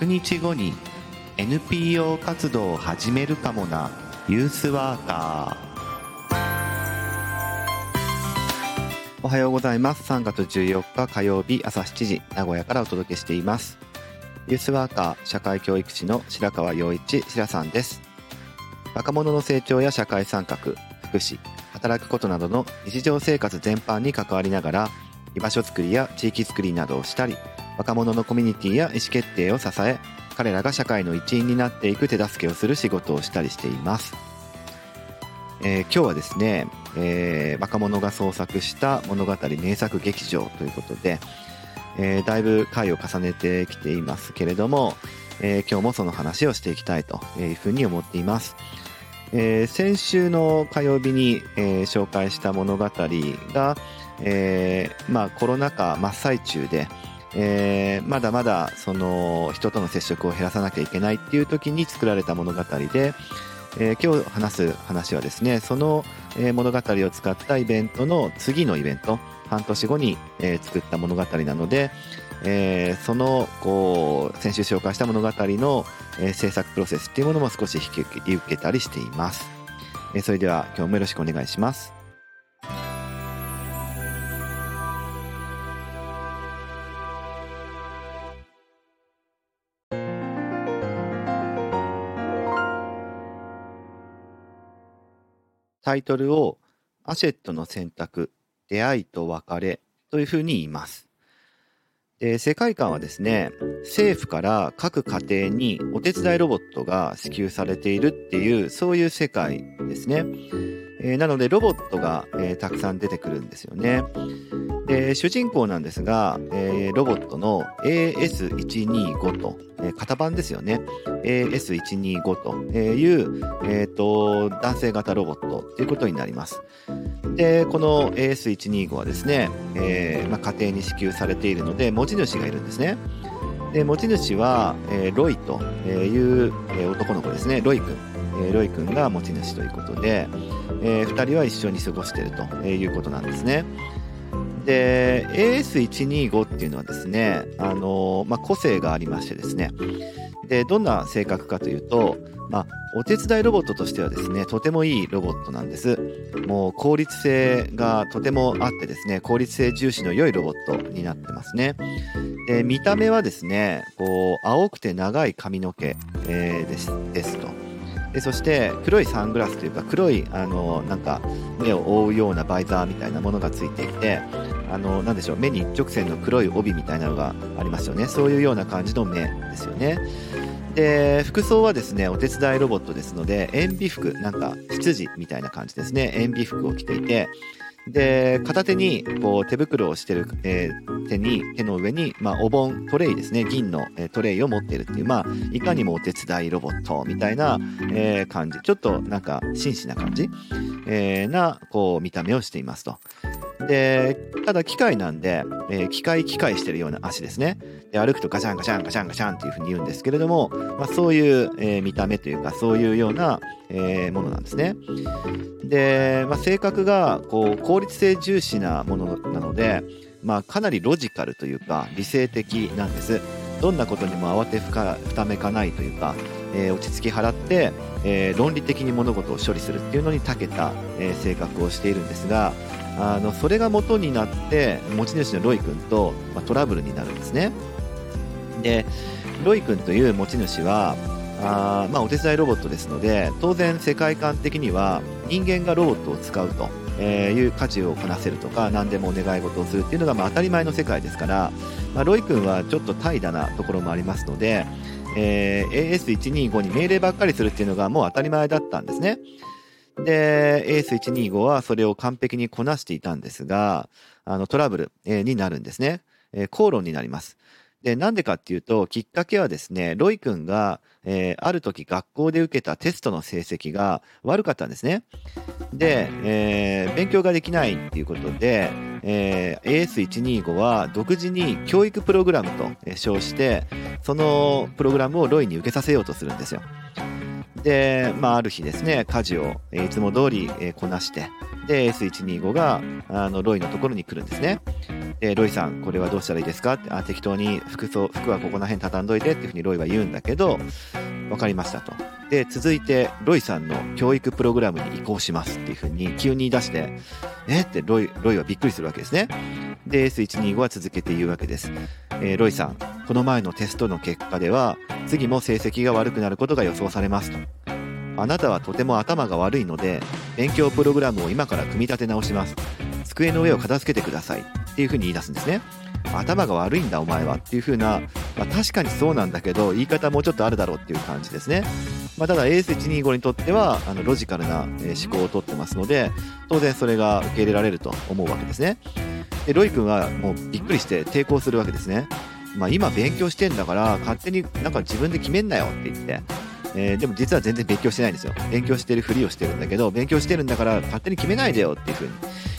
100日後に NPO 活動を始めるかもなユースワーカー。おはようございます。3月14日火曜日朝7時名古屋からお届けしています。ユースワーカー社会教育士の白川陽一白さんです。若者の成長や社会参画福祉働くことなどの日常生活全般に関わりながら居場所づくりや地域づくりなどをしたり若者のコミュニティや意思決定を支え彼らが社会の一員になっていく手助けをする仕事をしたりしています、えー、今日はですね、えー、若者が創作した物語名作劇場ということで、えー、だいぶ回を重ねてきていますけれども、え今日もその話をしていきたいというふうに思っています、え、先週の火曜日に、え、紹介した物語が、えまあ、コロナ禍真っ最中で、えー、まだまだその人との接触を減らさなきゃいけないっていう時に作られた物語で、えー、今日話す話はですねその物語を使ったイベントの次のイベント半年後に、え、作った物語なので、えー、そのこう先週紹介した物語の、え、制作プロセスっていうものも少し引き受けたりしています、えー、それでは今日もよろしくお願いします。タイトルをアシェットの選択、出会いと別れというふうに言います。で世界観はですね、政府から各家庭にお手伝いロボットが支給されているっていう、そういう世界ですね。えー、なのでロボットが、えー、たくさん出てくるんですよね。で主人公なんですが、えー、ロボットの AS125 と、えー、型番ですよね。AS125 という、えーと、男性型ロボットということになります。で、この AS125 はですね、えーまあ、家庭に支給されているので、持ち主がいるんですね。で持ち主は、えー、ロイという、えー、男の子ですね、ロイ君。えー、ロイ君が持ち主ということで、えー、2人は一緒に過ごしているということなんですね。で AS125 っていうのはですね、あのまあ、個性がありましてですね。でどんな性格かというと、まあ、お手伝いロボットとしてはですねとてもいいロボットなんです。もう効率性がとてもあってですね効率性重視の良いロボットになってますね。で見た目はですねこう青くて長い髪の毛、えー、ですですと。でそして黒いサングラスというか黒いあのなんか目を覆うようなバイザーみたいなものがついていてあのなんでしょう目に一直線の黒い帯みたいなのがありますよね。そういうような感じの目ですよね。で服装はですねお手伝いロボットですので塩ビ服なんか羊みたいな感じですね。塩ビ服を着ていてで、片手にこう手袋をしてる、えー、手に、手の上に、まあ、お盆、トレイですね、銀の、えー、トレイを持ってるっていう、まあ、いかにもお手伝いロボットみたいな、えー、感じ。ちょっとなんか、紳士な感じ、え、な、こう、見た目をしていますと。で、ただ機械なんで、え、機械機械してるような足ですね。で、歩くとガシャンガシャンガシャンガシャンっていうふうに言うんですけれども、まあ、そういう、えー、見た目というか、そういうような、えー、ものなんですね。で、まあ、性格がこう効率性重視なものなので、まあ、かなりロジカルというか理性的なんです。どんなことにも慌てふかふためかないというか、えー、落ち着き払って、えー、論理的に物事を処理するっていうのに長けた、えー、性格をしているんですがあのそれが元になって持ち主のロイ君と、まあ、トラブルになるんですね。でロイ君という持ち主はあまあ、お手伝いロボットですので当然世界観的には人間がロボットを使うと、えいう家事をこなせるとか何でもお願い事をするっていうのがまあ当たり前の世界ですから、まあ、ロイ君はちょっと怠惰なところもありますので、えー、AS125 に命令ばっかりするっていうのがもう当たり前だったんですね。で、AS125 はそれを完璧にこなしていたんですが、あのトラブル、になるんですね。えー、口論になります。で、なんでかっていうと、きっかけはですね、ロイ君が、えー、ある時学校で受けたテストの成績が悪かったんですね。で、えー、勉強ができないっていうことで、えー、AS125 は独自に教育プログラムと称して、そのプログラムをロイに受けさせようとするんですよ。で、まあ、ある日ですね、家事を、いつも通り、こなして、で、S125 が、あの、ロイのところに来るんですね。で、ロイさん、これはどうしたらいいですか？って、あ、適当に服装、服はここら辺畳んどいてっていうふうにロイは言うんだけど、わかりましたと。で、続いて、ロイさんの教育プログラムに移行しますっていうふうに急に出して、え？ってロイ、ロイはびっくりするわけですね。で、S125 は続けて言うわけです。えー、ロイさん、この前のテストの結果では、次も成績が悪くなることが予想されますと。あなたはとても頭が悪いので、勉強プログラムを今から組み立て直します。机の上を片付けてください。っていうふうに言い出すんですね。頭が悪いんだお前はっていう風な、まあ、確かにそうなんだけど言い方もうちょっとあるだろうっていう感じですね。まあ、ただ AS125 にとってはあのロジカルな思考をとってますので当然それが受け入れられると思うわけですね。でロイ君はもうびっくりして抵抗するわけですね。まあ、今勉強してんだから勝手になんか自分で決めんなよって言ってえー、でも実は全然勉強してないんですよ。勉強してるふりをしてるんだけど、勉強してるんだから勝手に決めないでよっていうふうに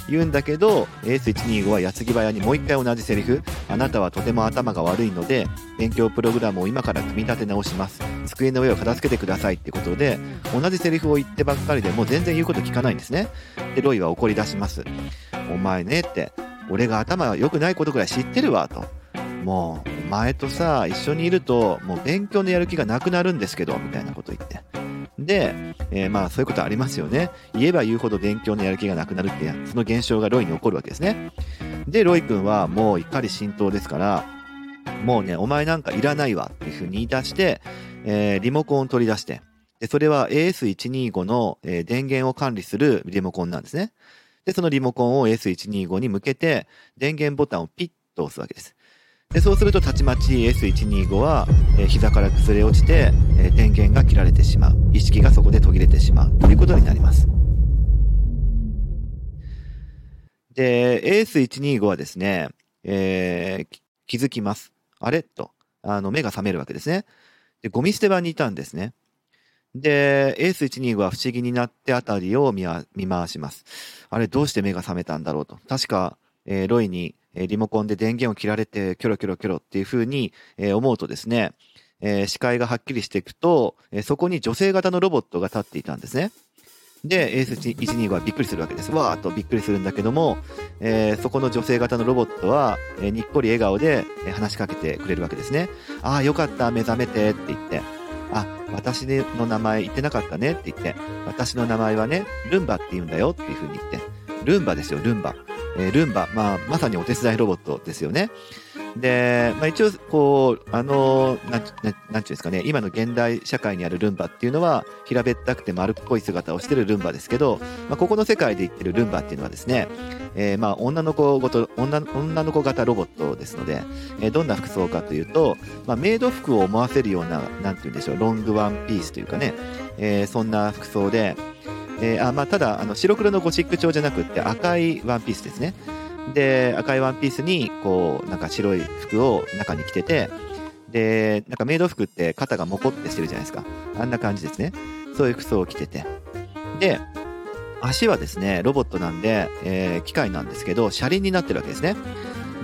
言うんだけど、エース125は矢継ぎ早にもう一回同じセリフ、あなたはとても頭が悪いので、勉強プログラムを今から組み立て直します。机の上を片付けてくださいってことで、同じセリフを言ってばっかりでもう全然言うこと聞かないんですね。で、ロイは怒り出します。お前ねって、俺が頭良くないことぐらい知ってるわ、と。もう、お前とさ、一緒にいると、もう勉強のやる気がなくなるんですけど、みたいなこと言って。で、えー、まあそういうことありますよね。言えば言うほど勉強のやる気がなくなるってその現象がロイに起こるわけですね。で、ロイ君はもう怒り浸透ですから、もうね、お前なんかいらないわっていうふうに言い出して、えー、リモコンを取り出して、でそれは AS125 の、えー、電源を管理するリモコンなんですね。で、そのリモコンを AS125 に向けて、電源ボタンをピッと押すわけです。でそうするとたちまち S125 は、えー、膝から崩れ落ちて、えー、電源が切られてしまう。意識がそこで途切れてしまう。ということになります。で AS125 はですね、えー、気づきます。あれ？と。あの目が覚めるわけですね。でゴミ捨て場にいたんですね。で AS125 は不思議になって辺りを見回します。あれどうして目が覚めたんだろうと。確か、えー、ロイにえリモコンで電源を切られてキョロキョロキョロっていうふうに思うとですね、え、視界がはっきりしていくと、え、そこに女性型のロボットが立っていたんですね。で、AS12 はびっくりするわけです。わーっとびっくりするんだけども、えー、そこの女性型のロボットは、えー、にっこり笑顔で、え、話しかけてくれるわけですね。ああ、よかった、目覚めてって言って。あ、私の名前言ってなかったねって言って。私の名前はね、ルンバって言うんだよっていうふうに言って。ルンバですよ、ルンバ。えー、ルンバ、まあ、まさにお手伝いロボットですよね。で、まあ、一応、こう、あの、なん、なんていうんですかね、今の現代社会にあるルンバっていうのは、平べったくて丸っこい姿をしてるルンバですけど、まあ、ここの世界で言ってるルンバっていうのはですね、えー、まあ、女の子ごと、女、女の子型ロボットですので、えー、どんな服装かというと、まあ、メイド服を思わせるような、なんて言うんでしょう、ロングワンピースというかね、えー、そんな服装で、えー、あまあ、ただあの白黒のゴシック調じゃなくて赤いワンピースですね。で赤いワンピースにこうなんか白い服を中に着ててでなんかメイド服って肩がモコってしてるじゃないですか。あんな感じですね。そういう服装を着てて。で足はですねロボットなんで、えー、機械なんですけど車輪になってるわけですね。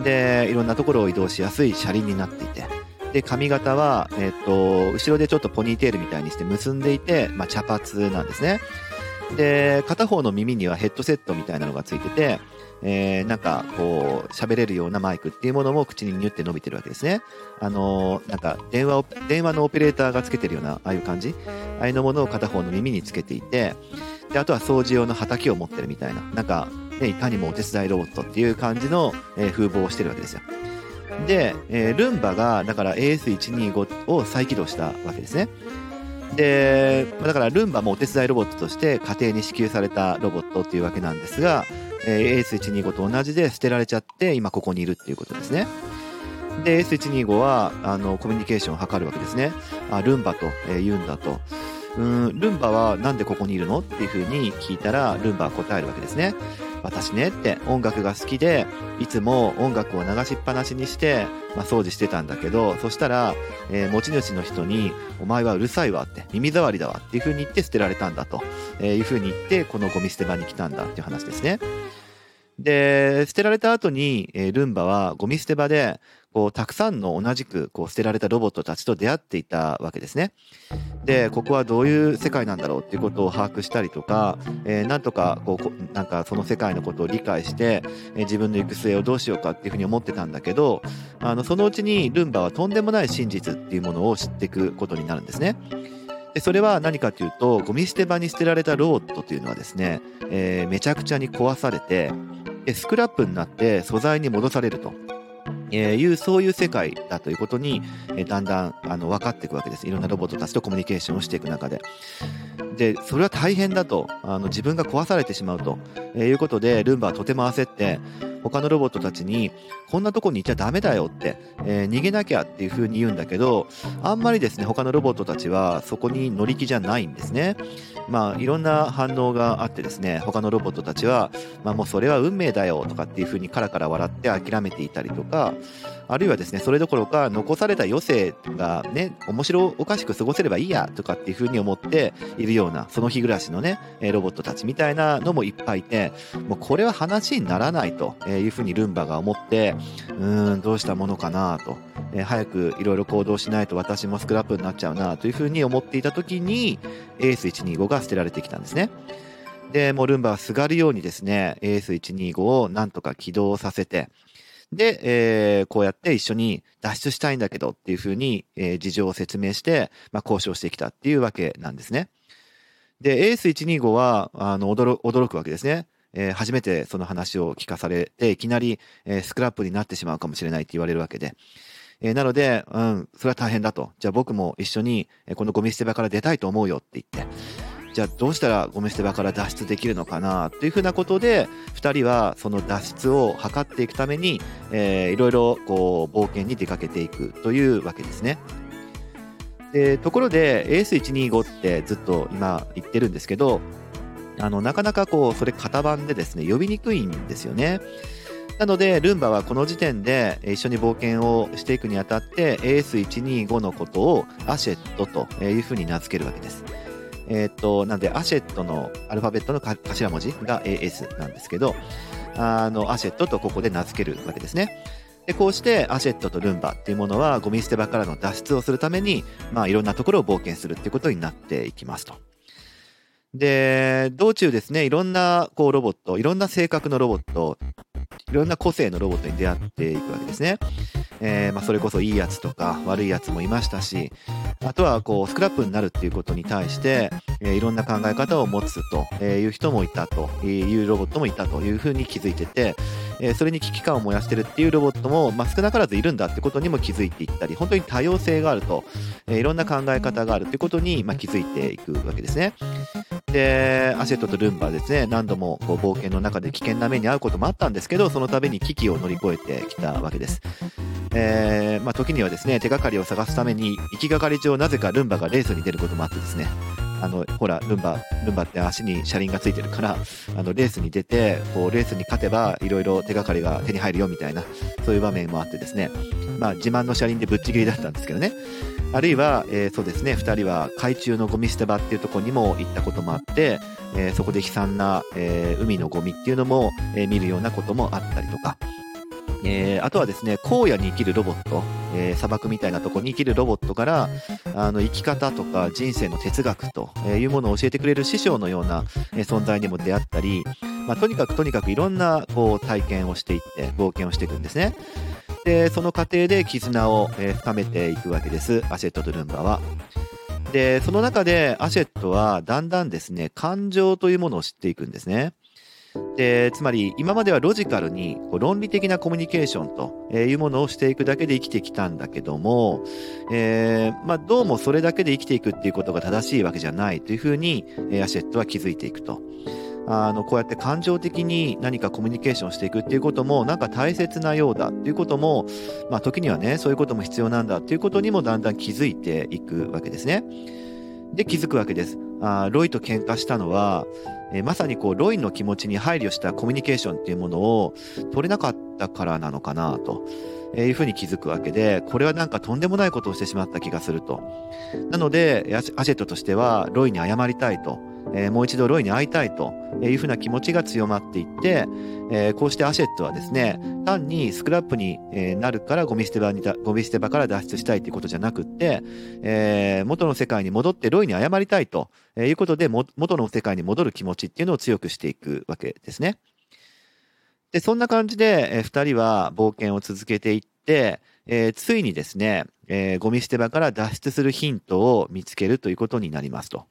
でいろんなところを移動しやすい車輪になっていて。で髪型は、えー、っと後ろでちょっとポニーテールみたいにして結んでいて、まあ、茶髪なんですね。で、片方の耳にはヘッドセットみたいなのがついてて、えー、なんかこう喋れるようなマイクっていうものも口にニュって伸びてるわけですね。あのー、なんか電話を、電話のオペレーターがつけてるようなああいう感じああいうのものを片方の耳につけていて、で、あとは掃除用の畑を持ってるみたいな、なんか、ね、いかにもお手伝いロボットっていう感じの、えー、風貌をしてるわけですよ。で、え、ルンバが、だから AS125 を再起動したわけですね。で、だからルンバもお手伝いロボットとして家庭に支給されたロボットっていうわけなんですが、えー、AS125 と同じで捨てられちゃって今ここにいるっていうことですね。で、S125 はあのコミュニケーションを図るわけですね。あ、ルンバと、え、言うんだと。うん、ルンバはなんでここにいるの？っていうふうに聞いたら、ルンバは答えるわけですね。私ねって音楽が好きで、いつも音楽を流しっぱなしにして、まあ、掃除してたんだけど、そしたら、えー、持ち主の人に、お前はうるさいわって、耳障りだわっていう風に言って捨てられたんだと、えいう風に言って、このゴミ捨て場に来たんだっていう話ですね。で、捨てられた後に、えールンバはゴミ捨て場で、こう、たくさんの同じく、こう、捨てられたロボットたちと出会っていたわけですね。で、ここはどういう世界なんだろうっていうことを把握したりとか、えーなんとか、こう、なんかその世界のことを理解して、えー自分の行く末をどうしようかっていうふうに思ってたんだけど、あの、そのうちにルンバはとんでもない真実っていうものを知っていくことになるんですね。でそれは何かというと、ゴミ捨て場に捨てられたロボットというのはですね、えーめちゃくちゃに壊されて、でスクラップになって素材に戻されると。えーいうそういう世界だということに、えだんだんあの分かっていくわけです。いろんなロボットたちとコミュニケーションをしていく中で。でそれは大変だと。あの自分が壊されてしまうと、えーいうことでルンバはとても焦って他のロボットたちにこんなとこに行っちゃダメだよって、えー逃げなきゃっていう風に言うんだけどあんまりですね他のロボットたちはそこに乗り気じゃないんですね。まあいろんな反応があってですね他のロボットたちはまあもうそれは運命だよとかっていう風にカラカラ笑って諦めていたりとかあるいはですねそれどころか残された余生がね面白おかしく過ごせればいいやとかっていう風に思っているようなその日暮らしのねロボットたちみたいなのもいっぱいいてもうこれは話にならないという風にルンバが思ってうーんどうしたものかなと、え早くいろいろ行動しないと私もスクラップになっちゃうなという風に思っていた時にエース125が捨てられてきたんですね。で、もうルンバはすがるようにですね、AS125 をなんとか起動させて、で、えーこうやって一緒に脱出したいんだけどっていうふうに、えー事情を説明して、まあ、交渉してきたっていうわけなんですね。で、AS125 は、あの、驚驚くわけですね。えー初めてその話を聞かされて、いきなり、えースクラップになってしまうかもしれないって言われるわけで。えーなので、うん、それは大変だと。じゃあ僕も一緒に、えこのゴミ捨て場から出たいと思うよって言って。じゃあどうしたらゴミ捨て場から脱出できるのかなというふうなことで2人はその脱出を図っていくために、えーいろいろこう冒険に出かけていくというわけですね。でところで AS125 ってずっと今言ってるんですけどあのなかなかこうそれ型番でですね呼びにくいんですよね。なのでルンバはこの時点で一緒に冒険をしていくにあたって AS125 のことをアシェットというふうに名付けるわけです。えーと、なんで、アシェットのアルファベットの頭文字が AS なんですけど、あの、アシェットとここで名付けるわけですね。で、こうしてアシェットとルンバっていうものはゴミ捨て場からの脱出をするために、まあいろんなところを冒険するっていうことになっていきますと。で、道中ですね、いろんなこうロボット、いろんな性格のロボット、いろんな個性のロボットに出会っていくわけですね。えーまあ、それこそいいやつとか悪いやつもいましたし、あとはこうスクラップになるっていうことに対して、えーいろんな考え方を持つという人もいたというロボットもいたというふうに気づいてて、えそれに危機感を燃やしてるっていうロボットも、まあ、少なからずいるんだってことにも気づいていったり本当に多様性があると、えーいろんな考え方があるってことに、まあ、気づいていくわけですね。でアシェットとルンバですね。何度もこう冒険の中で危険な目に遭うこともあったんですけどその度に危機を乗り越えてきたわけです。えーまあ、時にはですね手がかりを探すために行きがかり上なぜかルンバがレースに出ることもあってですね。あのほらルンバルンバって足に車輪がついてるからあのレースに出てこうレースに勝てばいろいろ手がかりが手に入るよみたいなそういう場面もあってですね、まあ、自慢の車輪でぶっちぎりだったんですけどね。あるいは、えーそうですね。2人は海中のゴミ捨て場っていうところにも行ったこともあって、えーそこで悲惨な、えー海のゴミっていうのも、え見るようなこともあったりとか、えーあとはですね荒野に生きるロボット、えー砂漠みたいなとこに生きるロボットからあの生き方とか人生の哲学というものを教えてくれる師匠のような存在にも出会ったり、まあ、とにかくとにかくいろんなこう体験をしていって冒険をしていくんですね。でその過程で絆を、え深めていくわけですアシェットとルンバは。でその中でアシェットはだんだんですね感情というものを知っていくんですね。でつまり今まではロジカルにこう論理的なコミュニケーションというものをしていくだけで生きてきたんだけども、えーまあ、どうもそれだけで生きていくっていうことが正しいわけじゃないというふうに、アシェットは気づいていくと。あのこうやって感情的に何かコミュニケーションしていくっていうこともなんか大切なようだっていうことも、まあ、時にはねそういうことも必要なんだっていうことにもだんだん気づいていくわけですね。で気づくわけです。あロイと喧嘩したのは、えーまさにこうロイの気持ちに配慮したコミュニケーションっていうものを取れなかったからなのかなと。えいうふうに気づくわけで、これはなんかとんでもないことをしてしまった気がすると。なので、アシアシェットとしては、ロイに謝りたいとえー、もう一度ロイに会いたいというふうな気持ちが強まっていって、えー、こうしてアシェットはですね単にスクラップになるからゴミ捨て場にゴミ捨て場から脱出したいということじゃなくって、えー、元の世界に戻ってロイに謝りたいということで元の世界に戻る気持ちっていうのを強くしていくわけですね。でそんな感じで、えー、2人は冒険を続けていって、えー、ついにですね、えー、ゴミ捨て場から脱出するヒントを見つけるということになりますと。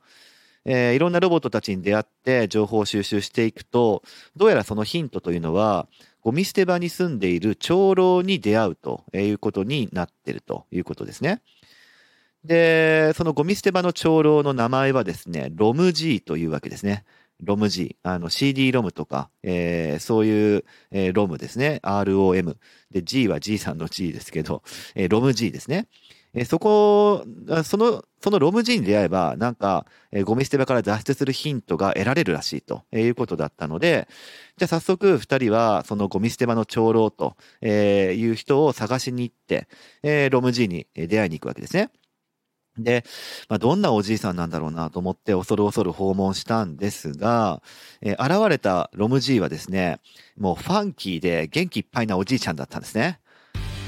えー、いろんなロボットたちに出会って情報を収集していくと、どうやらそのヒントというのは、ゴミ捨て場に住んでいる長老に出会うということになっているということですね。で、そのゴミ捨て場の長老の名前はですね、ロム G というわけですね。ロム G、あの CD ロムとか、えー、そういう、えー、ロムですね。ROM。で、G は G さんの G ですけど、えー、ロム G ですね。え、そこ、その、そのロム G に出会えば、なんか、え、ゴミ捨て場から脱出するヒントが得られるらしいということだったので、じゃあ早速二人はそのゴミ捨て場の長老という人を探しに行って、え、ロム G に出会いに行くわけですね。で、まあ、どんなおじいさんなんだろうなと思って恐る恐る訪問したんですが、え、現れたロムじいはですね、もうファンキーで元気いっぱいなおじいちゃんだったんですね。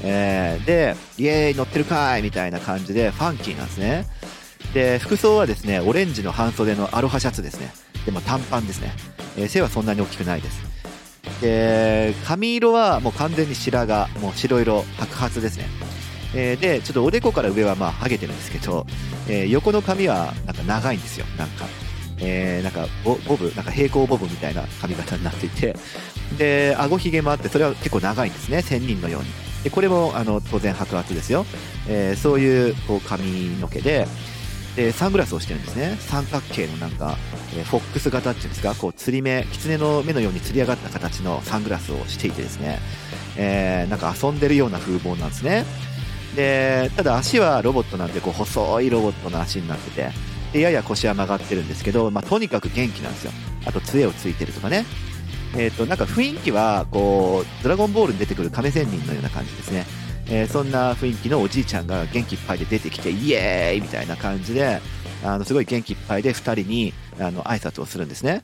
えー、で、イエーイ乗ってるかいみたいな感じでファンキーなんですね。で、服装はですね、オレンジの半袖のアロハシャツですね。でも短パンですね。えー、背はそんなに大きくないです。で、髪色はもう完全に白髪、もう白色、白髪ですね。えー、で、ちょっとおでこから上はまあ、ハゲてるんですけど、えー、横の髪はなんか長いんですよ、なんか。えー、なんかボ、ボブ、なんか平行ボブみたいな髪型になっていて、で、顎ひげもあって、それは結構長いんですね、仙人のように。で、これも、あの、当然白髪ですよ。えー、そういう、こう、髪の毛で、で、サングラスをしてるんですね。三角形のなんか、えー、フォックス型っていうんですか、こう、釣り目、狐の目のように釣り上がった形のサングラスをしていてですね、えー、なんか遊んでるような風貌なんですね。でただ足はロボットなんでこう細いロボットの足になっててでやや腰は曲がってるんですけど、まあ、とにかく元気なんですよあと杖をついてるとかねえっ、ー、となんか雰囲気はこうドラゴンボールに出てくる亀仙人のような感じですね、えー、そんな雰囲気のおじいちゃんが元気いっぱいで出てきてイエーイみたいな感じであのすごい元気いっぱいで2人にあの挨拶をするんですね。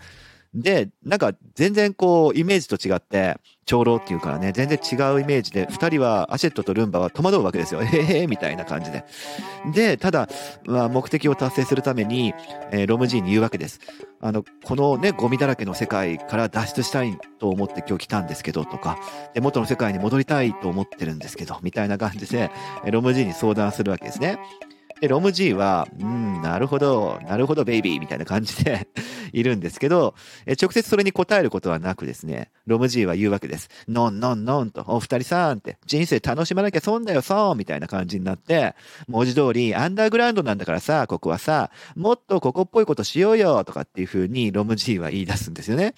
で、なんか全然こう、イメージと違って、長老っていうからね、全然違うイメージで、二人は、アシェットとルンバは戸惑うわけですよ。へへへみたいな感じで。で、ただ、まあ、目的を達成するために、えー、ロムジーに言うわけです。あの、このね、ゴミだらけの世界から脱出したいと思って今日来たんですけど、とか、で、元の世界に戻りたいと思ってるんですけど、みたいな感じで、ロムジーに相談するわけですね。で、ロム G は、うん、なるほど、なるほど、ベイビーみたいな感じで いるんですけど、え直接それに答えることはなくですね、ロム G は言うわけです。ノンノンノンと、お二人さんって、人生楽しまなきゃ損だよ、損みたいな感じになって、文字通り、アンダーグラウンドなんだからさ、ここはさ、もっとここっぽいことしようよ、とかっていう風にロム G は言い出すんですよね。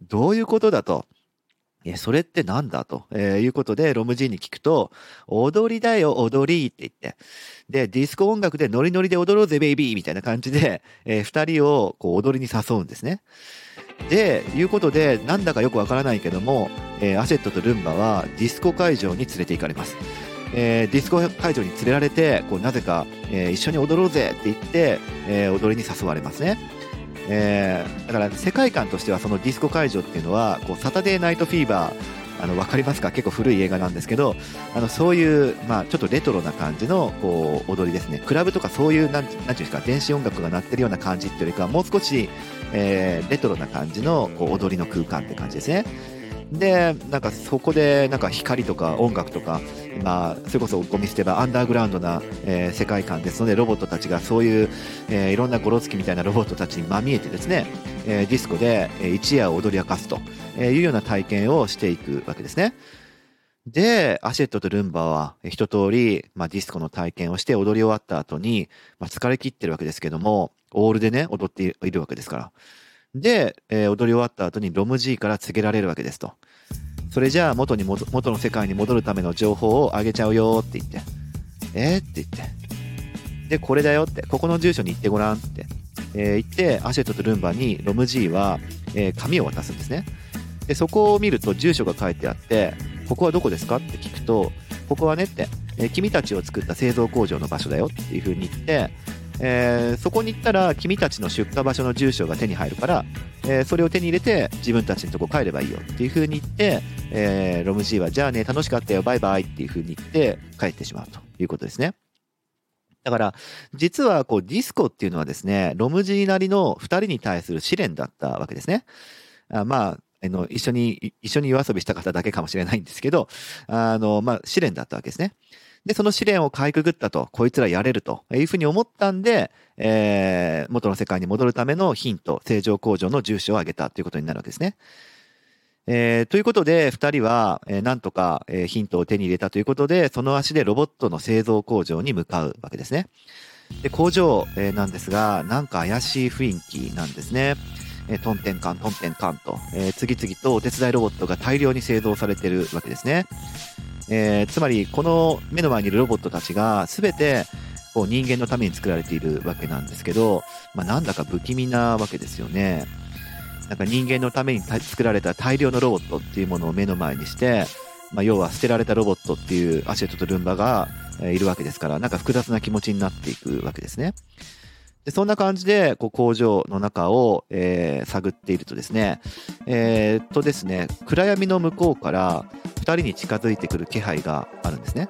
どういうことだと。それってなんだ？と、えー、いうことで、ロムジーに聞くと、踊りだよ、踊りって言って。で、ディスコ音楽でノリノリで踊ろうぜ、ベイビーみたいな感じで、えー、二人をこう踊りに誘うんですね。で、いうことで、なんだかよくわからないけども、えー、アシェットとルンバはディスコ会場に連れて行かれます。えー、ディスコ会場に連れられて、こう、なぜか、えー、一緒に踊ろうぜって言って、えー、踊りに誘われますね。えー、だから世界観としてはそのディスコ会場っていうのはこうサタデーナイトフィーバーあの分かりますか？結構古い映画なんですけどあのそういう、まあ、ちょっとレトロな感じのこう踊りですね。クラブとかそういうなんなんていうんですか？電子音楽が鳴ってるような感じっていうよりかはもう少し、えー、レトロな感じのこう踊りの空間って感じですね。でなんかそこでなんか光とか音楽とか、まあ、それこそゴミ捨て場アンダーグラウンドな、えー、世界観ですのでロボットたちがそういう、えー、いろんなゴロツキみたいなロボットたちにまみえてですね、えー、ディスコで、一夜を踊り明かすというような体験をしていくわけですね。で、アシェットとルンバは一通り、まあ、ディスコの体験をして踊り終わった後に、まあ、疲れ切ってるわけですけども、オールでね、踊っているわけですから。で、えー、踊り終わった後にロム G から告げられるわけですと。それじゃあ元に元の世界に戻るための情報をあげちゃうよって言って。えー、って言って。で、これだよって。ここの住所に行ってごらんって。えー、言って、アシェットとルンバにロム G は、えー、紙を渡すんですね。で、そこを見ると住所が書いてあって、ここはどこですかって聞くと、ここはねって、えー、君たちを作った製造工場の場所だよっていう風に言って、えー、そこに行ったら君たちの出荷場所の住所が手に入るから、えー、それを手に入れて自分たちのとこ帰ればいいよっていう風に言って、えー、ロム G はじゃあね楽しかったよバイバイっていう風に言って帰ってしまうということですね。だから、実はこうディスコっていうのはですね、ロムジーなりの2人に対する試練だったわけですね。あまあ、あの、一緒に、一緒に夜遊びした方だけかもしれないんですけど、あの、まあ、試練だったわけですね。で、その試練をかいくぐったと、こいつらやれるというふうに思ったんで、えー、元の世界に戻るためのヒント、正常工場の住所を挙げたということになるわけですね。えー、ということで、二人は、えー、なんとか、えー、ヒントを手に入れたということで、その足でロボットの製造工場に向かうわけですね。で、工場、えー、なんですが、なんか怪しい雰囲気なんですね。えー、トンテンカン、トンテンカンと、えー、次々とお手伝いロボットが大量に製造されてるわけですね。えー、つまり、この目の前にいるロボットたちが、すべて、こう人間のために作られているわけなんですけど、まあ、なんだか不気味なわけですよね。なんか人間のために作られた大量のロボットっていうものを目の前にして、まあ、要は捨てられたロボットっていうアシェットとルンバがいるわけですから、なんか複雑な気持ちになっていくわけですね。でそんな感じでこう工場の中を、えー、探っているとですね、えー、っとですね、暗闇の向こうから2人に近づいてくる気配があるんですね。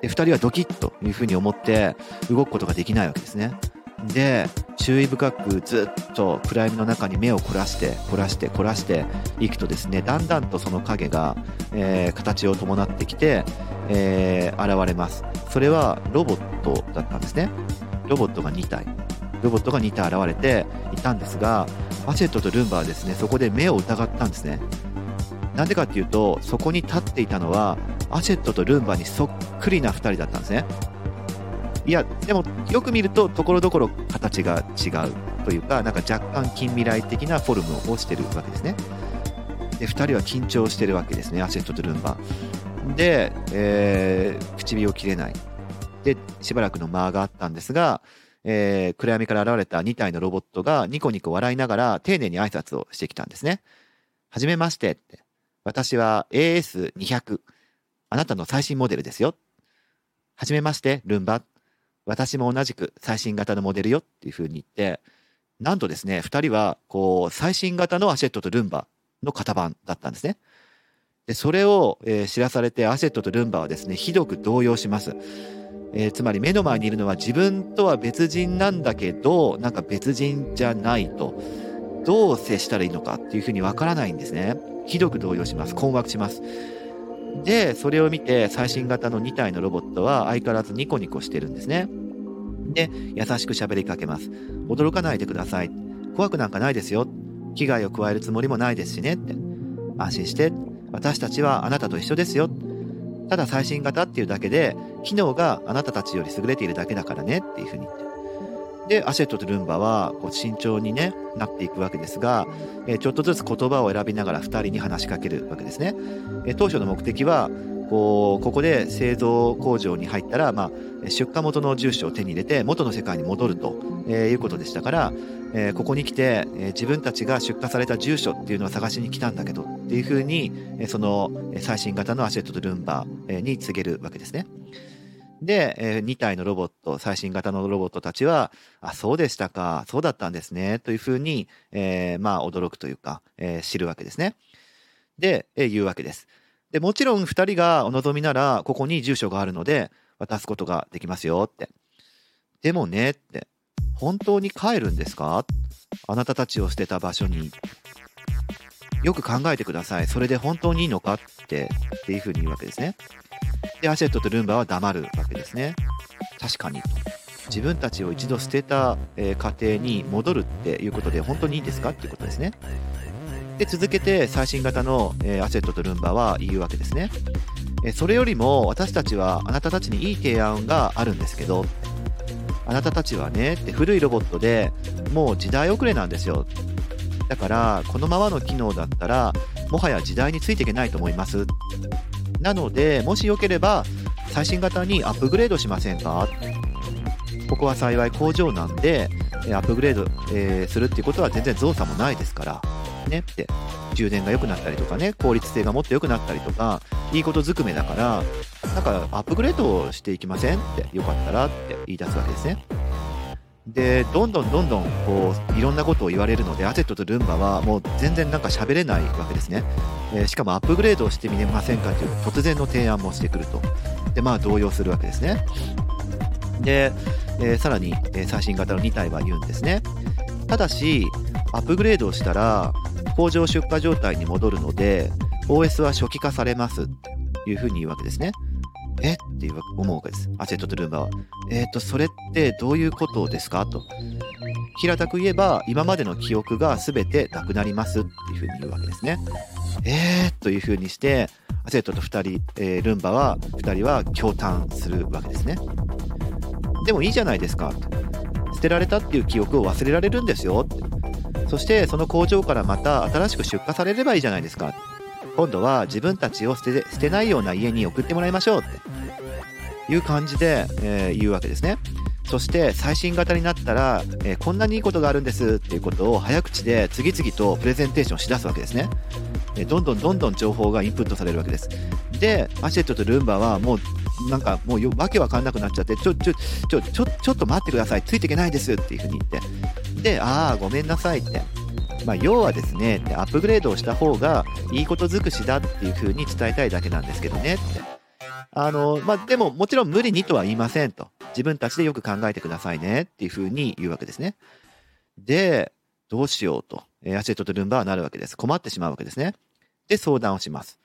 で2人はドキッというふうに思って動くことができないわけですね。で注意深くずっと暗闇の中に目を凝らして凝らして凝らしていくとですねだんだんとその影が、えー、形を伴ってきて、えー、現れますそれはロボットだったんですねロボットが2体ロボットが2体現れていたんですがアシェットとルンバはですねそこで目を疑ったんですね。なんでかっていうとそこに立っていたのはアシェットとルンバにそっくりな2人だったんですね。いやでもよく見るとところどころ形が違うというかなんか若干近未来的なフォルムをしてるわけですね。で2人は緊張してるわけですねアシェットとルンバ。で、えー、唇を切れない。でしばらくの間があったんですが、えー、暗闇から現れた2体のロボットがニコニコ笑いながら丁寧に挨拶をしてきたんですね。はじめましてって。私は AS200 あなたの最新モデルですよ。はじめましてルンバ。私も同じく最新型のモデルよ。っていうふうに言って、なんとですね、2人はこう最新型のアシェットとルンバの型番だったんですね。でそれを、えー、知らされてアシェットとルンバはですね、ひどく動揺します。えー、つまり目の前にいるのは自分とは別人なんだけど、なんか別人じゃないと。どう接したらいいのかっていうふうにわからないんですね。ひどく動揺します。困惑します。で、それを見て最新型の2体のロボットは相変わらずニコニコしてるんですね。で、優しく喋りかけます。驚かないでください。怖くなんかないですよ。危害を加えるつもりもないですしねって。安心して。私たちはあなたと一緒ですよ。ただ最新型っていうだけで、機能があなたたちより優れているだけだからねっていうふうに言って。で、アシェットとルンバはこう慎重に、ね、なっていくわけですが、え、ちょっとずつ言葉を選びながら2人に話しかけるわけですね。え、当初の目的はこうここで製造工場に入ったら、まあ、出荷元の住所を手に入れて元の世界に戻ると、え、いうことでしたから、え、ここに来て、え、自分たちが出荷された住所っていうのを探しに来たんだけどっていうふうに、え、その最新型のアシェットとルンバに告げるわけですね。で、え、2体のロボット、最新型のロボットたちは、あ、そうでしたか、そうだったんですね、というふうに、えー、まあ、驚くというか、えー、知るわけですね。で、えー、言うわけです。で、もちろん2人がお望みなら、ここに住所があるので、渡すことができますよって。でもね、って、本当に帰るんですか？あなたたちを捨てた場所に。よく考えてください。それで本当にいいのか？って、っていうふうに言うわけですね。で、アシェットとルンバは黙るわけですね。確かに。自分たちを一度捨てた、えー、家庭に戻るっていうことで本当にいいんですか？っていうことですね。で、続けて最新型の、え、アシェットとルンバは言うわけですね。え、それよりも私たちはあなたたちにいい提案があるんですけど、あなたたちはねって古いロボットでもう時代遅れなんですよ。だからこのままの機能だったらもはや時代についていけないと思いますなので、もしよければ、最新型にアップグレードしませんか？ここは幸い工場なんで、アップグレード、えー、するっていうことは全然増差もないですから、ねって、充電が良くなったりとかね、効率性がもっと良くなったりとか、いいことずくめだから、なんかアップグレードをしていきませんって、よかったらって言い出すわけですね。でどんどんどんどんこういろんなことを言われるのでアセットとルンバはもう全然なんか喋れないわけですね、えー、しかもアップグレードをしてみれませんかという突然の提案もしてくると。でまあ動揺するわけですね。で、えー、さらに、え、最新型の2体は言うんですね。ただしアップグレードしたら工場出荷状態に戻るので OS は初期化されますというふうに言うわけですねえ？って思うわけです。アセットとルンバは。えっ、ー、と、それってどういうことですか？と。平たく言えば、今までの記憶が全てなくなりますっていうふうに言うわけですね。えーというふうにして、アセットと2人、えー、ルンバは、2人は驚嘆するわけですね。でもいいじゃないですか。捨てられたっていう記憶を忘れられるんですよ。そしてその工場からまた新しく出荷されればいいじゃないですか。今度は自分たちを捨て捨てないような家に送ってもらいましょうっていう感じで、えー、言うわけですね。そして最新型になったら、えー、こんなにいいことがあるんですっていうことを早口で次々とプレゼンテーションしだすわけですね。えどんどんどんどん情報がインプットされるわけです。で、アシェットとルンバはもうなんかもうわけわかんなくなっちゃって、ちょ、ちょ、ちょ、ちょ、ちょっと待ってください、ついていけないですっていうふうに言って。で、ああ、ごめんなさいって。まあ、要はですね、アップグレードをした方がいいこと尽くしだっていうふうに伝えたいだけなんですけどねって。あの、まあ、でももちろん無理にとは言いませんと。自分たちでよく考えてくださいねっていうふうに言うわけですね。で、どうしようと、えアシェットとルンバはなるわけです。困ってしまうわけですね。で、相談をします。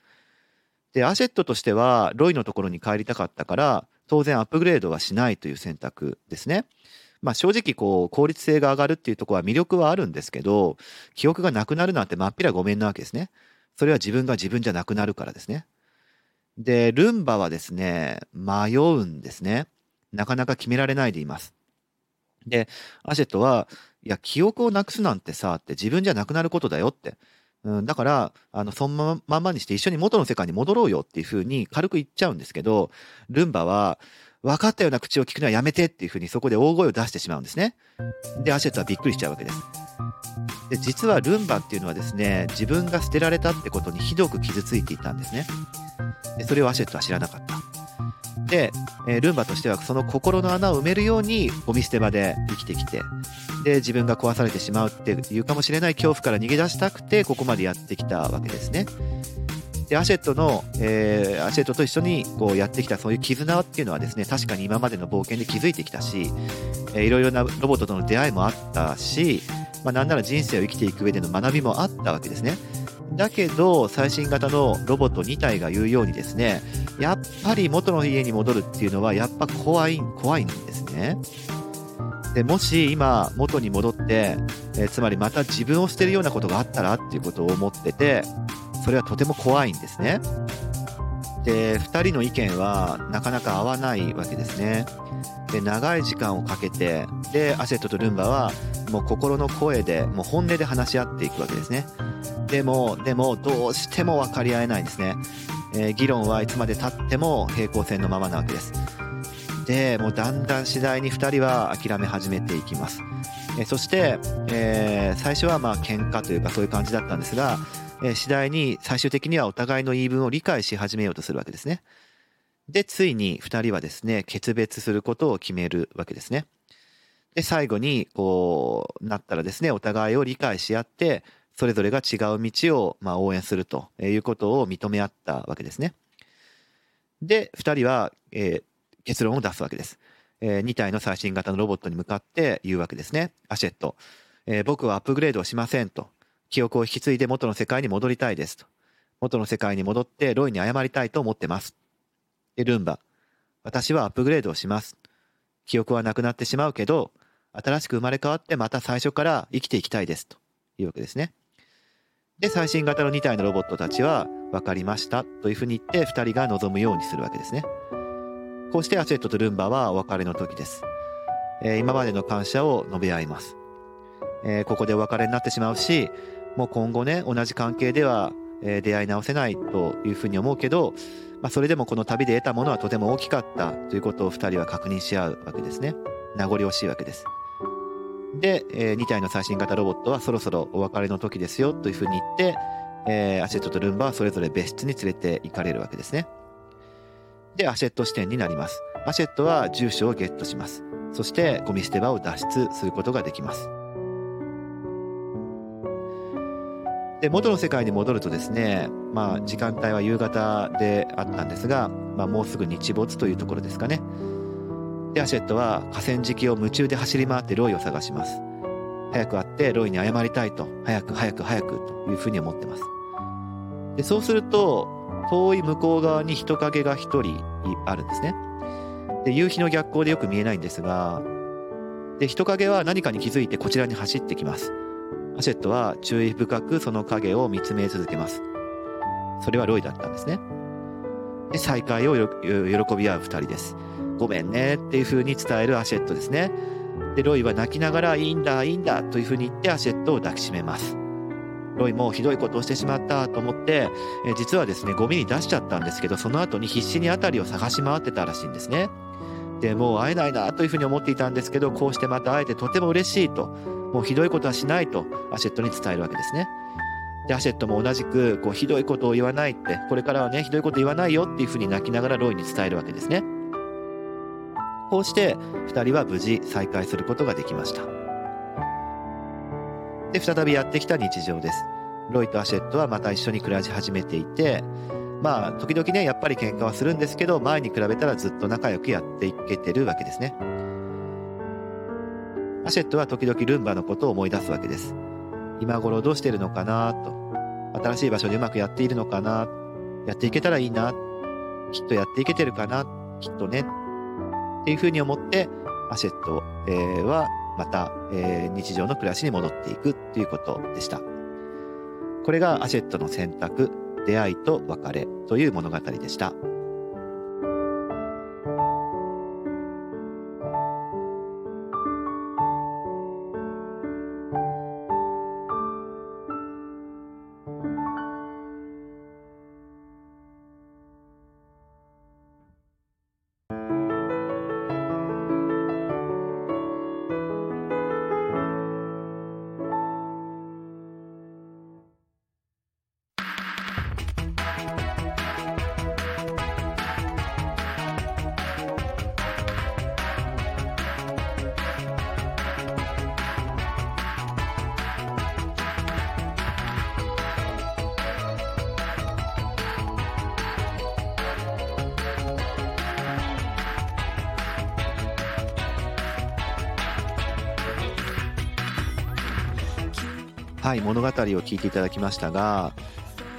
で、アシェットとしては、ロイのところに帰りたかったから、当然アップグレードはしないという選択ですね。まあ正直こう効率性が上がるっていうところは魅力はあるんですけど、記憶がなくなるなんてまっぴらごめんなわけですね。それは自分が自分じゃなくなるからですね。で、ルンバはですね、迷うんですね。なかなか決められないでいます。で、アシェットは、いや、記憶をなくすなんてさ、って自分じゃなくなることだよって。うん、だから、あの、そのまんまにして一緒に元の世界に戻ろうよっていうふうに軽く言っちゃうんですけど、ルンバは、分かったような口を聞くのはやめてっていうふうにそこで大声を出してしまうんですね。で、アシェットはびっくりしちゃうわけです。で、実はルンバっていうのはですね、自分が捨てられたってことにひどく傷ついていたんですね。で、それをアシェットは知らなかった。で、えー、ルンバとしてはその心の穴を埋めるようにゴミ捨て場で生きてきて、で、自分が壊されてしまうっていうかもしれない恐怖から逃げ出したくて、ここまでやってきたわけですね。で、アシェットの、えー、アシェットと一緒にこうやってきたそういう絆っていうのはですね、確かに今までの冒険で築いてきたし、えー、いろいろなロボットとの出会いもあったし、まあ、なんなら人生を生きていく上での学びもあったわけですね。だけど、最新型のロボット2体が言うようにですね、やっぱり元の家に戻るっていうのは、やっぱ怖い、怖いんですね。で、もし今、元に戻って、えー、つまりまた自分を捨てるようなことがあったらっていうことを思ってて、それはとても怖いんですね。で、2人の意見はなかなか合わないわけですね。で、長い時間をかけて、で、アセットとルンバはもう心の声で、もう本音で話し合っていくわけですね。でも、でも、どうしても分かり合えないんですね。えー、議論はいつまで経っても平行線のままなわけです。で、もうだんだん次第に2人は諦め始めていきます。えそして、えー、最初はまあ喧嘩というかそういう感じだったんですが、え次第に最終的にはお互いの言い分を理解し始めようとするわけですね。で、ついに2人はですね、決別することを決めるわけですね。で、最後に、こう、なったらですね、お互いを理解し合って、それぞれが違う道を、まあ、応援するということを認め合ったわけですね。で、2人は、えー、結論を出すわけです。えー、2体の最新型のロボットに向かって言うわけですね。アシェット。えー、僕はアップグレードをしませんと。記憶を引き継いで元の世界に戻りたいですと。元の世界に戻ってロイに謝りたいと思ってます。で、ルンバ。私はアップグレードをします。記憶はなくなってしまうけど、新しく生まれ変わってまた最初から生きていきたいです。というわけですね。で、最新型の2体のロボットたちは、分かりましたというふうに言って2人が望むようにするわけですね。こうしてアセットとルンバはお別れの時です。えー、今までの感謝を述べ合います。えー、ここでお別れになってしまうし、もう今後ね、同じ関係では、えー、出会い直せないというふうに思うけど、まあ、それでもこの旅で得たものはとても大きかったということを2人は確認し合うわけですね。名残惜しいわけです。で、えー、2体の最新型ロボットはそろそろお別れの時ですよというふうに言って、えー、アシェットとルンバはそれぞれ別室に連れて行かれるわけですね。で、アシェット視点になります。アシェットは住所をゲットします。そしてゴミ捨て場を脱出することができますで元の世界に戻るとですね、まあ、時間帯は夕方であったんですが、まあ、もうすぐ日没というところですかねでアシェットは河川敷を夢中で走り回ってロイを探します早く会ってロイに謝りたいと早く早く早くというふうに思ってますでそうすると遠い向こう側に人影が一人あるんですね。で夕日の逆光でよく見えないんですがで人影は何かに気づいてこちらに走ってきます。アシェットは注意深くその影を見つめ続けます。それはロイだったんですね。で再会を喜び合う二人です。ごめんねっていうふうに伝えるアシェットですね。でロイは泣きながらいいんだいいんだというふうに言ってアシェットを抱きしめます。ロイもひどいことをしてしまったと思って、え実はですねゴミに出しちゃったんですけどその後に必死に辺りを探し回ってたらしいんですね。でもう会えないなというふうに思っていたんですけどこうしてまた会えてとても嬉しいともうひどいことはしないとアシェットに伝えるわけですね。でアシェットも同じくこうひどいことを言わないってこれからはねひどいこと言わないよっていうふうに泣きながらロイに伝えるわけですね。こうして2人は無事再会することができました。で再びやってきた日常です。ロイとアシェットはまた一緒に暮らし始めていてまあ時々ねやっぱり喧嘩はするんですけど前に比べたらずっと仲良くやっていけてるわけですね。アシェットは時々ルンバのことを思い出すわけです。今頃どうしてるのかなと。新しい場所でうまくやっているのかな。やっていけたらいいな。きっとやっていけてるかな。きっとね。っていうふうに思ってアシェット、え、はまた、えー、日常の暮らしに戻っていくっていうことでしたこれがアシェットの選択出会いと別れという物語でした。はい、物語を聞いていただきましたが、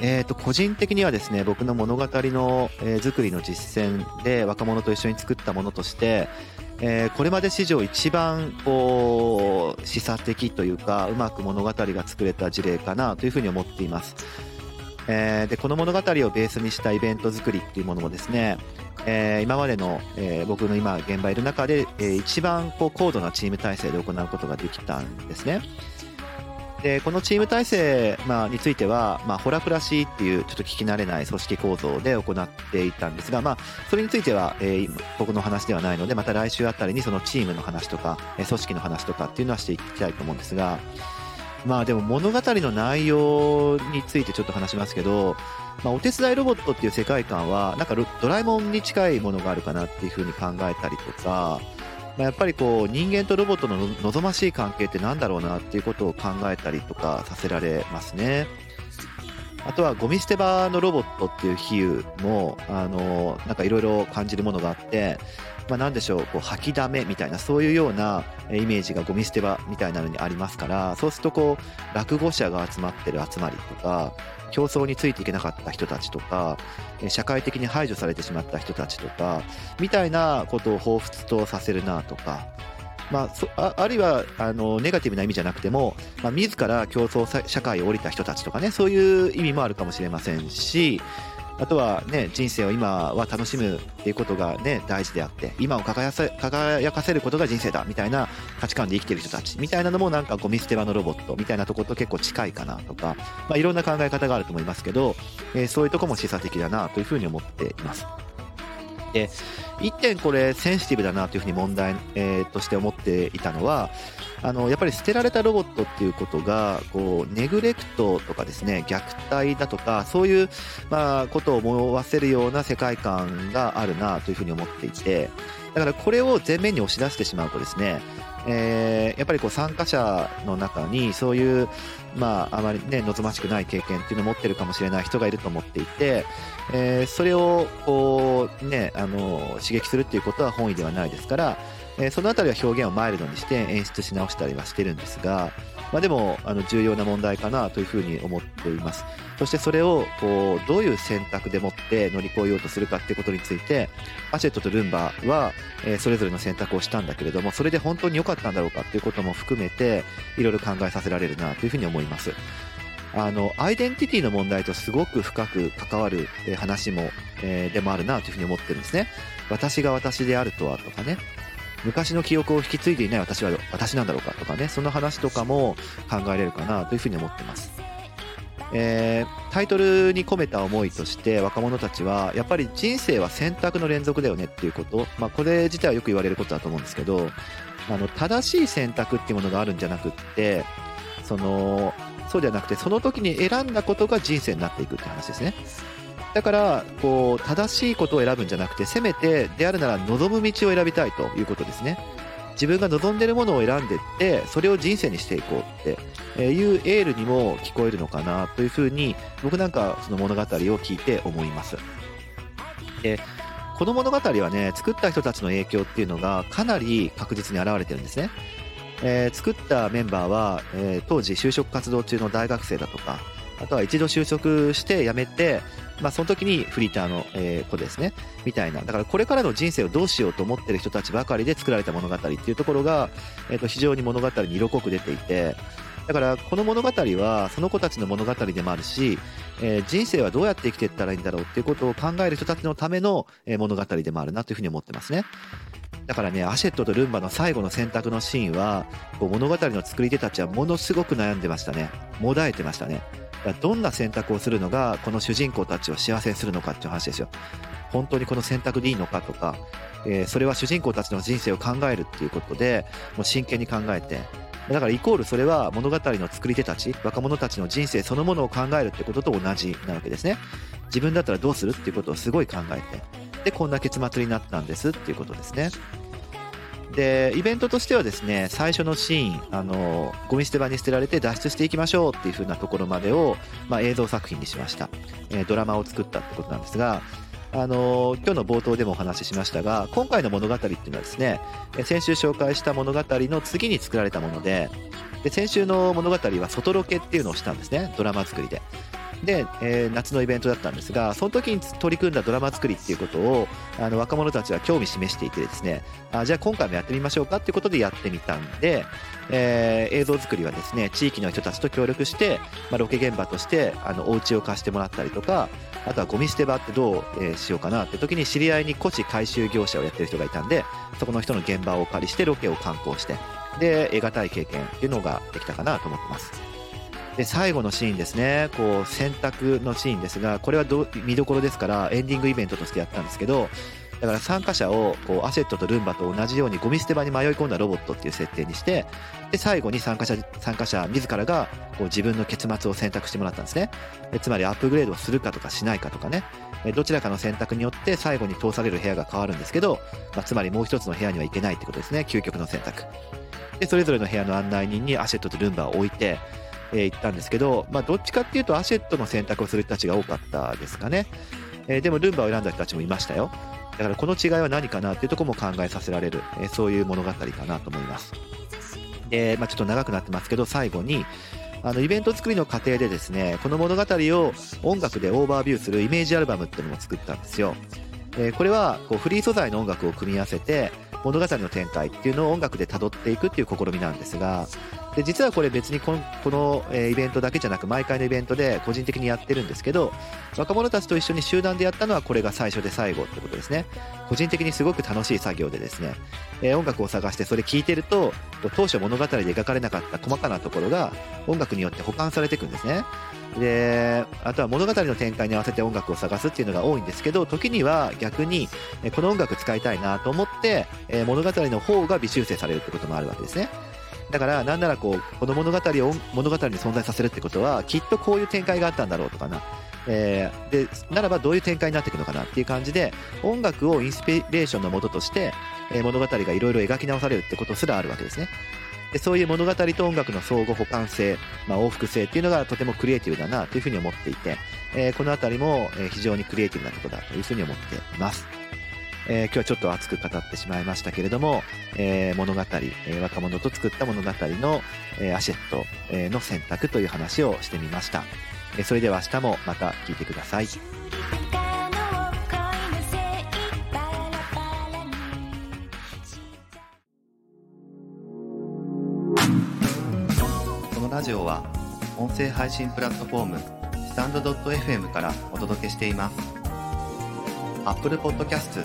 えー、と個人的にはですね僕の物語の、えー、作りの実践で若者と一緒に作ったものとして、えー、これまで史上一番こう示唆的というかうまく物語が作れた事例かなというふうに思っています。えー、でこの物語をベースにしたイベント作りっていうものもですね、えー、今までの、えー、僕の今現場いる中で、えー、一番こう高度なチーム体制で行うことができたんですね。でこのチーム体制、まあ、については、まあ、ホラプラシーっていうちょっと聞き慣れない組織構造で行っていたんですが、まあ、それについては、えー、僕の話ではないのでまた来週あたりにそのチームの話とか、え組織の話とかっていうのはしていきたいと思うんですがまあでも物語の内容についてちょっと話しますけど、まあ、お手伝いロボットっていう世界観はなんかドラえもんに近いものがあるかなっていうふうに考えたりとかまあ、やっぱりこう人間とロボットの望ましい関係って何だろうなっていうことを考えたりとかさせられますね。あとはゴミ捨て場のロボットっていう比喩もあのなんかいろいろ感じるものがあって、まあ、何でしょうこう吐きだめみたいなそういうようなイメージがゴミ捨て場みたいなのにありますからそうするとこう落語者が集まってる集まりとか競争についていけなかった人たちとか社会的に排除されてしまった人たちとかみたいなことを彷彿とさせるなとか、まあ、あるいはあのネガティブな意味じゃなくても、まあ、自ら競争社会を降りた人たちとかねそういう意味もあるかもしれませんしあとはね、人生を今は楽しむっていうことがね、大事であって、今を輝かせることが人生だみたいな価値観で生きてる人たちみたいなのもなんかゴミ捨て場のロボットみたいなとこと結構近いかなとか、まあいろんな考え方があると思いますけど、えー、そういうとこも示唆的だなというふうに思っています。で、一点これセンシティブだなというふうに問題、えー、として思っていたのは、あのやっぱり捨てられたロボットっていうことがこうネグレクトとかですね虐待だとかそういう、まあ、ことを思わせるような世界観があるなというふうに思っていてだからこれを前面に押し出してしまうとですね、えー、やっぱりこう参加者の中にそういう、まあ、あまりね望ましくない経験っていうのを持ってるかもしれない人がいると思っていて、えー、それをこうねあの刺激するっていうことは本意ではないですから、えー、そのあたりは表現をマイルドにして演出し直したりはしてるんですが、まあ、でもあの重要な問題かなというふうに思っています。そしてそれをこうどういう選択でもって乗り越えようとするかってことについてアシェットとルンバは、えー、それぞれの選択をしたんだけれどもそれで本当に良かったんだろうかっていうことも含めていろいろ考えさせられるなというふうに思います。あのアイデンティティの問題とすごく深く関わる話も、えー、でもあるなというふうに思ってるんですね。私が私であるとはとかね。昔の記憶を引き継いでいない私は私なんだろうかとかねその話とかも考えれるかなというふうに思ってます、えー、タイトルに込めた思いとして若者たちはやっぱり人生は選択の連続だよねっていうこと、まあ、これ自体はよく言われることだと思うんですけどあの正しい選択っていうものがあるんじゃなくってそのそうじゃなくてその時に選んだことが人生になっていくって話ですね。だからこう正しいことを選ぶんじゃなくてせめてであるなら望む道を選びたいということですね。自分が望んでるものを選んでいってそれを人生にしていこうっていうエールにも聞こえるのかなというふうに僕なんかその物語を聞いて思います。でこの物語はね作った人たちの影響っていうのがかなり確実に現れてるんですね。えー、作ったメンバーは、えー、当時就職活動中の大学生だとかあとは一度就職して辞めてまあ、その時にフリーターの、え、子ですねみたいなだからこれからの人生をどうしようと思ってる人たちばかりで作られた物語っていうところが、えー、と非常に物語に色濃く出ていてだからこの物語はその子たちの物語でもあるし、えー、人生はどうやって生きていったらいいんだろうっていうことを考える人たちのための、物語でもあるなというふうに思ってますね。だからね、アシェットとルンバの最後の選択のシーンは、こう物語の作り手たちはものすごく悩んでましたね。もだえてましたね。どんな選択をするのがこの主人公たちを幸せにするのかっていう話ですよ。本当にこの選択でいいのかとか、えー、それは主人公たちの人生を考えるっていうことでもう真剣に考えて。だからイコールそれは物語の作り手たち若者たちの人生そのものを考えるってことと同じなわけですね。自分だったらどうするっていうことをすごい考えて。でこんな結末になったんですっていうことですね。でイベントとしてはですね最初のシーンあのゴミ捨て場に捨てられて脱出していきましょうっていう風なところまでを、まあ、映像作品にしました、えー、ドラマを作ったってことなんですがあの今日の冒頭でもお話ししましたが今回の物語っていうのはですね先週紹介した物語の次に作られたものでで先週の物語は外ロケっていうのをしたんですね。ドラマ作りで。で、えー、夏のイベントだったんですがその時に取り組んだドラマ作りっていうことをあの若者たちは興味示していてですね。あじゃあ今回もやってみましょうかっていうことでやってみたんで、えー、映像作りはですね地域の人たちと協力して、まあ、ロケ現場としてあのお家を貸してもらったりとかあとはゴミ捨て場ってどう、えー、しようかなって時に知り合いに古地回収業者をやってる人がいたんでそこの人の現場をお借りしてロケを観光してで得難い経験っていうのができたかなと思ってます。で最後のシーンですねこう選択のシーンですがこれはど見どころですからエンディングイベントとしてやったんですけどだから参加者をこうアセットとルンバと同じようにゴミ捨て場に迷い込んだロボットっていう設定にしてで最後に参加者参加者自らがこう自分の結末を選択してもらったんですねつまりアップグレードをするかとかしないかとかねどちらかの選択によって最後に通される部屋が変わるんですけど、まあ、つまりもう一つの部屋には行けないってことですね究極の選択でそれぞれの部屋の案内人にアシェットとルンバを置いてえー、行ったんですけど、まあ、どっちかっていうとアシェットの選択をする人たちが多かったですかね。えー、でもルンバを選んだ人たちもいましたよ。だからこの違いは何かなっていうところも考えさせられる、えー、そういう物語かなと思います。で、まあ、ちょっと長くなってますけど、最後に、あのイベント作りの過程でですね、この物語を音楽でオーバービューするイメージアルバムっていうのも作ったんですよ。え、これはこうフリー素材の音楽を組み合わせて物語の展開っていうのを音楽でたどっていくっていう試みなんですがで実はこれ別にこのこの、えイベントだけじゃなく毎回のイベントで個人的にやってるんですけど若者たちと一緒に集団でやったのはこれが最初で最後ってことですね。個人的にすごく楽しい作業でですね、え音楽を探してそれ聴いてると当初物語で描かれなかった細かなところが音楽によって保管されていくんですね。であとは物語の展開に合わせて音楽を探すっていうのが多いんですけど時には逆にこの音楽使いたいなと思って、え物語の方が微修正されるってこともあるわけですね。だからなんならこうこの物語を物語に存在させるってことはきっとこういう展開があったんだろうとかな、えー、でならばどういう展開になっていくのかなっていう感じで音楽をインスピレーションのもととして、え物語がいろいろ描き直されるってことすらあるわけですね。でそういう物語と音楽の相互補完性、まあ、往復性っていうのがとてもクリエイティブだなというふうに思っていて、えー、この辺りも非常にクリエイティブなことだというふうに思っています。えー、今日はちょっと熱く語ってしまいましたけれども、えー、物語、えー、若者と作った物語の、えー、アシェット、えー、の選択という話をしてみました。えー、それでは明日もまた聞いてください。このラジオは音声配信プラットフォームスタンド .fm からお届けしています Apple Podcast、